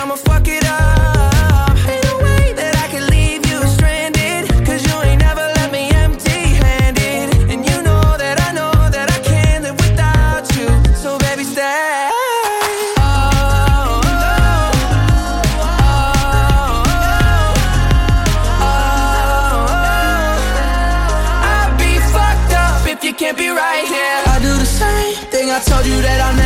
I'ma fuck it up. Ain't way that I can leave you stranded. Cause you ain't never left me empty handed. And you know that I know that I can't live without you. So baby, stay. Oh, oh, oh. I'd be fucked up if you can't be right here. I do the same thing I told you that I never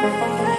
Música